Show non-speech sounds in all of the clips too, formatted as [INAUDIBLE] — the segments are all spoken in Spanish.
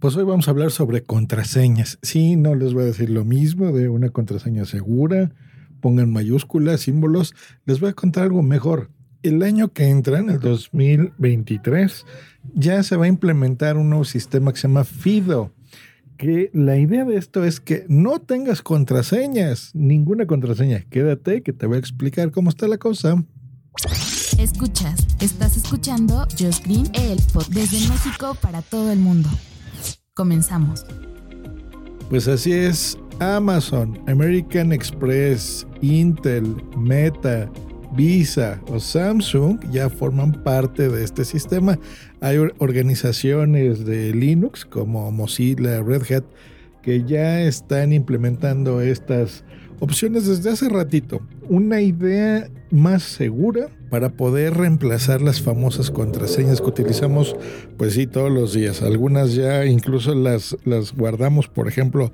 Pues hoy vamos a hablar sobre contraseñas. Sí, no les voy a decir lo mismo de una contraseña segura. Pongan mayúsculas, símbolos. Les voy a contar algo mejor. El año que entra, en el 2023, ya se va a implementar un nuevo sistema que se llama FIDO. Que la idea de esto es que no tengas contraseñas, ninguna contraseña. Quédate que te voy a explicar cómo está la cosa. Escuchas, estás escuchando Just Green, el desde México para todo el mundo. Comenzamos. Pues así es, Amazon, American Express, Intel, Meta, Visa o Samsung ya forman parte de este sistema. Hay organizaciones de Linux como Mozilla, Red Hat, que ya están implementando estas opciones desde hace ratito. Una idea más segura para poder reemplazar las famosas contraseñas que utilizamos, pues sí, todos los días. Algunas ya incluso las, las guardamos, por ejemplo,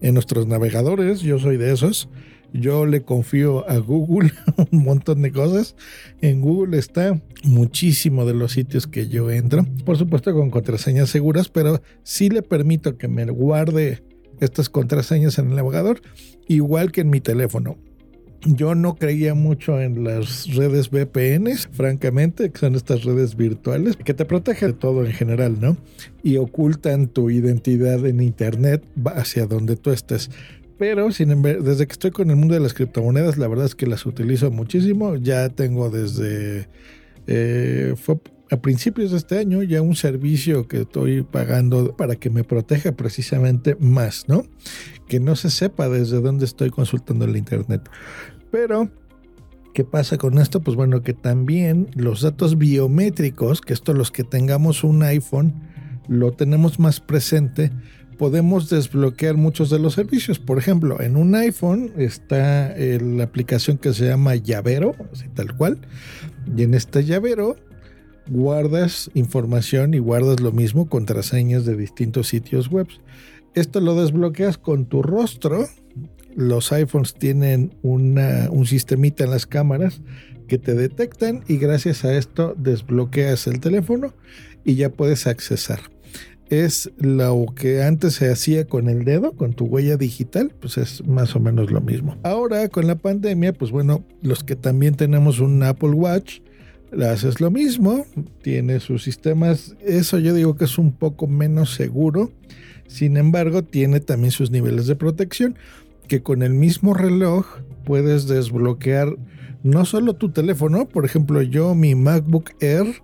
en nuestros navegadores. Yo soy de esos. Yo le confío a Google [LAUGHS] un montón de cosas. En Google está muchísimo de los sitios que yo entro. Por supuesto con contraseñas seguras, pero sí le permito que me guarde estas contraseñas en el navegador, igual que en mi teléfono. Yo no creía mucho en las redes VPNs, francamente, que son estas redes virtuales que te protegen de todo en general, ¿no? Y ocultan tu identidad en Internet hacia donde tú estés. Pero sin desde que estoy con el mundo de las criptomonedas, la verdad es que las utilizo muchísimo. Ya tengo desde... Eh, a principios de este año ya un servicio que estoy pagando para que me proteja precisamente más, ¿no? Que no se sepa desde dónde estoy consultando el Internet. Pero, ¿qué pasa con esto? Pues bueno, que también los datos biométricos, que esto los que tengamos un iPhone, lo tenemos más presente, podemos desbloquear muchos de los servicios. Por ejemplo, en un iPhone está la aplicación que se llama Llavero, así tal cual. Y en este llavero guardas información y guardas lo mismo, contraseñas de distintos sitios web. Esto lo desbloqueas con tu rostro. Los iPhones tienen un sistemita en las cámaras que te detectan y gracias a esto desbloqueas el teléfono y ya puedes accesar. Es lo que antes se hacía con el dedo, con tu huella digital, pues es más o menos lo mismo. Ahora con la pandemia, pues bueno, los que también tenemos un Apple Watch, haces lo mismo, tiene sus sistemas, eso yo digo que es un poco menos seguro, sin embargo tiene también sus niveles de protección, que con el mismo reloj puedes desbloquear no solo tu teléfono, por ejemplo yo mi MacBook Air,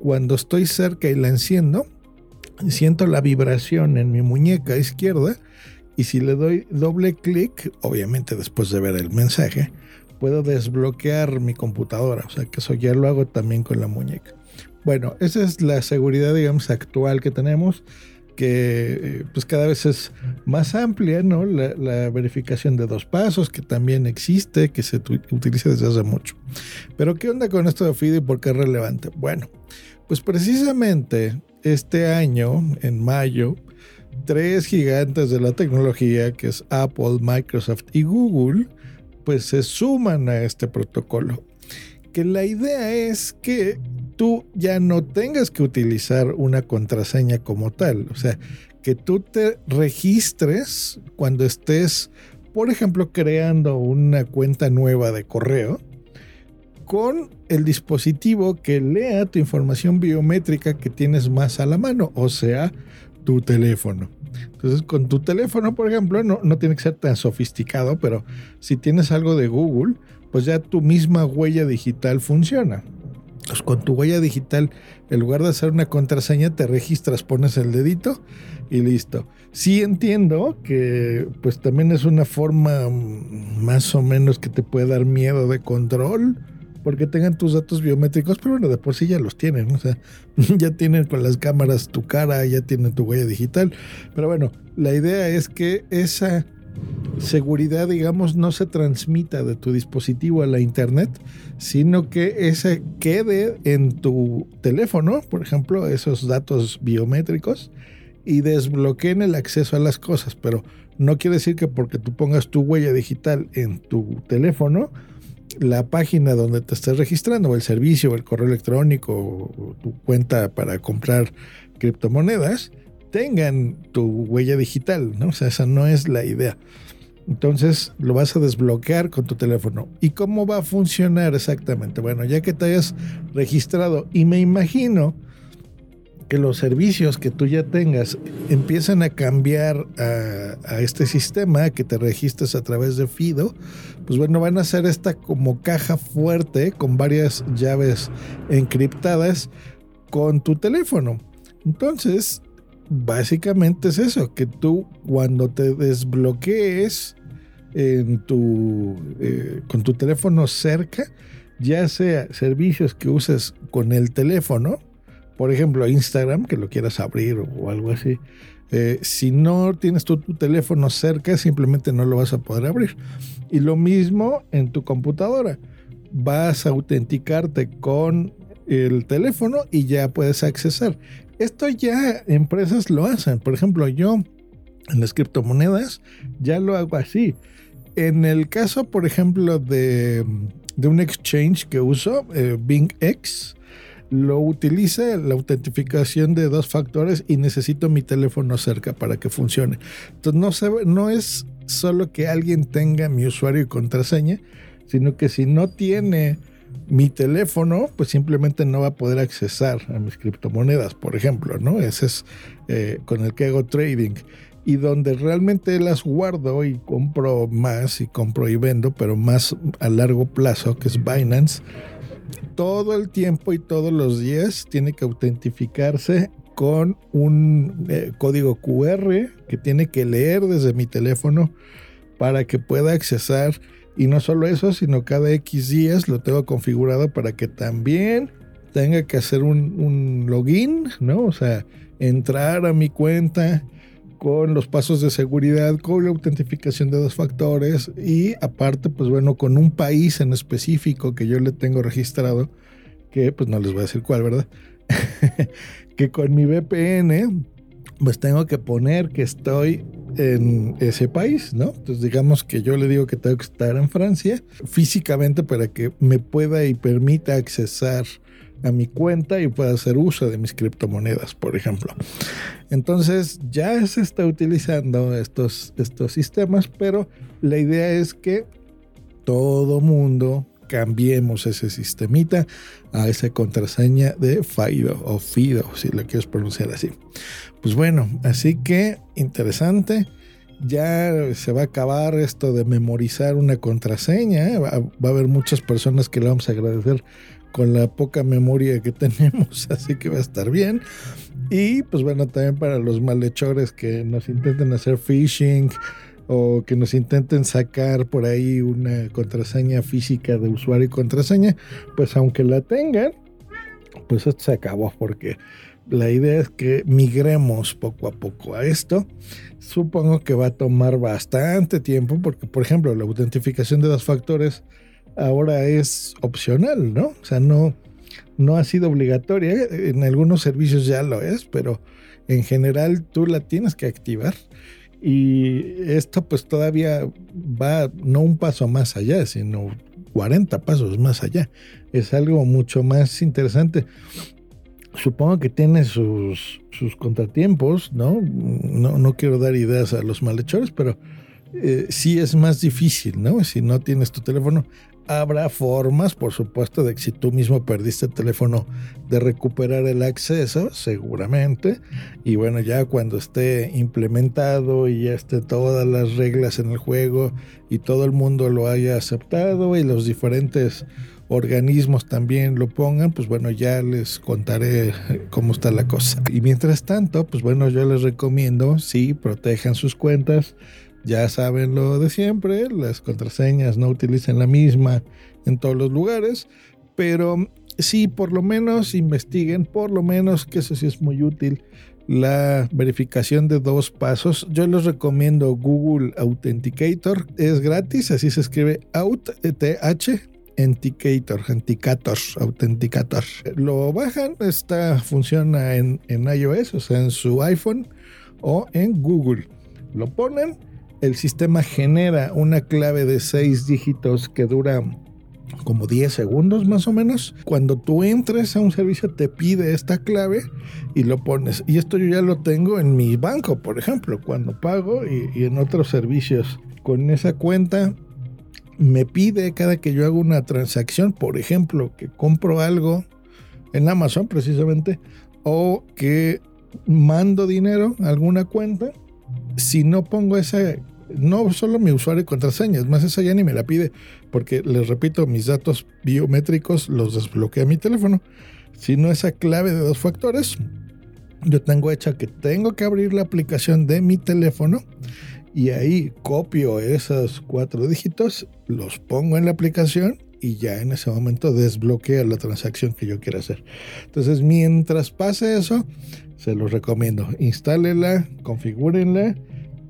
cuando estoy cerca y la enciendo, siento la vibración en mi muñeca izquierda y si le doy doble clic, obviamente después de ver el mensaje, puedo desbloquear mi computadora. O sea que eso ya lo hago también con la muñeca. Bueno, esa es la seguridad, digamos, actual que tenemos, que eh, pues cada vez es más amplia, ¿no? La, verificación de dos pasos, que también existe, que se utiliza desde hace mucho. Pero ¿qué onda con esto de FIDO y por qué es relevante? Bueno, pues precisamente este año, en mayo, tres gigantes de la tecnología, que es Apple, Microsoft y Google, pues se suman a este protocolo. Que la idea es que tú ya no tengas que utilizar una contraseña como tal. O sea, que tú te registres cuando estés, por ejemplo, creando una cuenta nueva de correo con el dispositivo que lea tu información biométrica que tienes más a la mano, o sea, tu teléfono. Entonces, con tu teléfono, por ejemplo, no, no tiene que ser tan sofisticado, pero si tienes algo de Google, pues ya tu misma huella digital funciona. Pues con tu huella digital, en lugar de hacer una contraseña, te registras, pones el dedito y listo. Sí entiendo que pues también es una forma mm, más o menos que te puede dar miedo de control, porque tengan tus datos biométricos, pero bueno, de por sí ya los tienen, o sea, [LAUGHS] ya tienen con las cámaras tu cara, ya tienen tu huella digital, pero bueno, la idea es que esa seguridad, digamos, no se transmita de tu dispositivo a la internet, sino que ese quede en tu teléfono, por ejemplo, esos datos biométricos, y desbloqueen el acceso a las cosas. Pero no quiere decir que porque tú pongas tu huella digital en tu teléfono, la página donde te estés registrando, o el servicio, o el correo electrónico, o tu cuenta para comprar criptomonedas, tengan tu huella digital, ¿no? O sea, esa no es la idea. Entonces lo vas a desbloquear con tu teléfono. ¿Y cómo va a funcionar exactamente? Bueno, ya que te hayas registrado y me imagino que los servicios que tú ya tengas empiezan a cambiar a, este sistema, que te registres a través de FIDO, pues bueno, van a ser esta como caja fuerte con varias llaves encriptadas con tu teléfono. Entonces, básicamente es eso, que tú cuando te desbloquees en tu, eh, con tu teléfono cerca, ya sea servicios que uses con el teléfono, por ejemplo Instagram, que lo quieras abrir o algo así, eh, si no tienes tu, teléfono cerca, simplemente no lo vas a poder abrir. Y lo mismo en tu computadora. Vas a autenticarte con el teléfono y ya puedes accesar. Esto ya empresas lo hacen. Por ejemplo, yo en las criptomonedas ya lo hago así. En el caso, por ejemplo, de, un exchange que uso, eh, BingX, lo utiliza la autentificación de dos factores y necesito mi teléfono cerca para que funcione. Entonces no es solo que alguien tenga mi usuario y contraseña, sino que si no tiene mi teléfono, pues simplemente no va a poder accesar a mis criptomonedas, por ejemplo, ¿no? Ese es eh, con el que hago trading. Y donde realmente las guardo y compro más y compro y vendo, pero más a largo plazo, que es Binance, todo el tiempo y todos los días tiene que autentificarse con un eh, código QR que tiene que leer desde mi teléfono para que pueda accesar y no solo eso, sino cada X días lo tengo configurado para que también tenga que hacer un, login, ¿no? O sea, entrar a mi cuenta con los pasos de seguridad, con la autentificación de dos factores y aparte, pues bueno, con un país en específico que yo le tengo registrado, que pues no les voy a decir cuál, ¿verdad? [LAUGHS] que con mi VPN pues tengo que poner que estoy en ese país, ¿no? Entonces digamos que yo le digo que tengo que estar en Francia físicamente para que me pueda y permita accesar a mi cuenta y pueda hacer uso de mis criptomonedas, por ejemplo. Entonces ya se está utilizando estos, estos sistemas, pero la idea es que todo mundo cambiemos ese sistemita a esa contraseña de FIDO o FIDO, si lo quieres pronunciar así. Pues bueno, así que interesante. Ya se va a acabar esto de memorizar una contraseña. ¿eh? Va, a haber muchas personas que le vamos a agradecer con la poca memoria que [LAUGHS] tenemos, así que va a estar bien. Y pues bueno, también para los malhechores que nos intenten hacer phishing o que nos intenten sacar por ahí una contraseña física de usuario y contraseña, pues aunque la tengan, pues esto se acabó porque la idea es que migremos poco a poco a esto. Supongo que va a tomar bastante tiempo porque, por ejemplo, la autentificación de dos factores ahora es opcional, ¿no? O sea, no, no ha sido obligatoria. En algunos servicios ya lo es, pero en general tú la tienes que activar. Y esto pues todavía va no un paso más allá, sino 40 pasos más allá. Es algo mucho más interesante. Supongo que tiene sus, sus contratiempos, ¿no? ¿no? No quiero dar ideas a los malhechores, pero eh, sí es más difícil, ¿no? Si no tienes tu teléfono, Habrá formas, por supuesto, de que si tú mismo perdiste el teléfono, de recuperar el acceso, seguramente. Y bueno, ya cuando esté implementado y ya esté todas las reglas en el juego y todo el mundo lo haya aceptado y los diferentes organismos también lo pongan, pues bueno, ya les contaré cómo está la cosa. Y mientras tanto, pues bueno, yo les recomiendo, sí, protejan sus cuentas ya saben lo de siempre, las contraseñas no utilicen la misma en todos los lugares, Pero sí, por lo menos investiguen, por lo menos que eso sí es muy útil, la verificación de dos pasos. Yo les recomiendo Google Authenticator, es gratis, así se escribe Auth, Authenticator, Authenticator, Authenticator. Lo bajan, esta funciona en, en iOS, o sea, en su iPhone o en Google. Lo ponen, el sistema genera una clave de seis dígitos que dura como 10 segundos más o menos. Cuando tú entres a un servicio te pide esta clave y lo pones. Y esto yo ya lo tengo en mi banco, por ejemplo, cuando pago y, en otros servicios. Con esa cuenta me pide cada que yo hago una transacción, por ejemplo, que compro algo en Amazon precisamente, o que mando dinero a alguna cuenta, si no pongo esa no solo mi usuario y contraseña, es más, esa ya ni me la pide, porque les repito, mis datos biométricos los desbloquea mi teléfono, sino esa clave de dos factores. Yo tengo hecha que tengo que abrir la aplicación de mi teléfono y ahí copio esos cuatro dígitos, los pongo en la aplicación y ya en ese momento desbloquea la transacción que yo quiera hacer. Entonces, mientras pase eso, se los recomiendo. Instálenla, configúrenla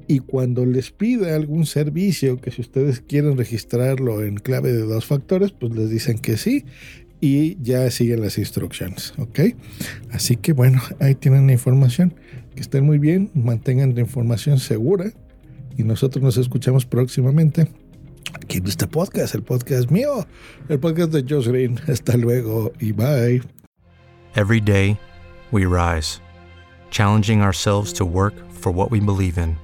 y cuando les pida algún servicio que si ustedes quieren registrarlo en clave de dos factores, pues les dicen que sí y ya siguen las instrucciones, ¿ok? Así que bueno, ahí tienen la información. Que estén muy bien, mantengan la información segura y nosotros nos escuchamos próximamente aquí en este podcast, el podcast mío, el podcast de Josh Green. Hasta luego y bye. Every day we rise, challenging ourselves to work for what we believe in.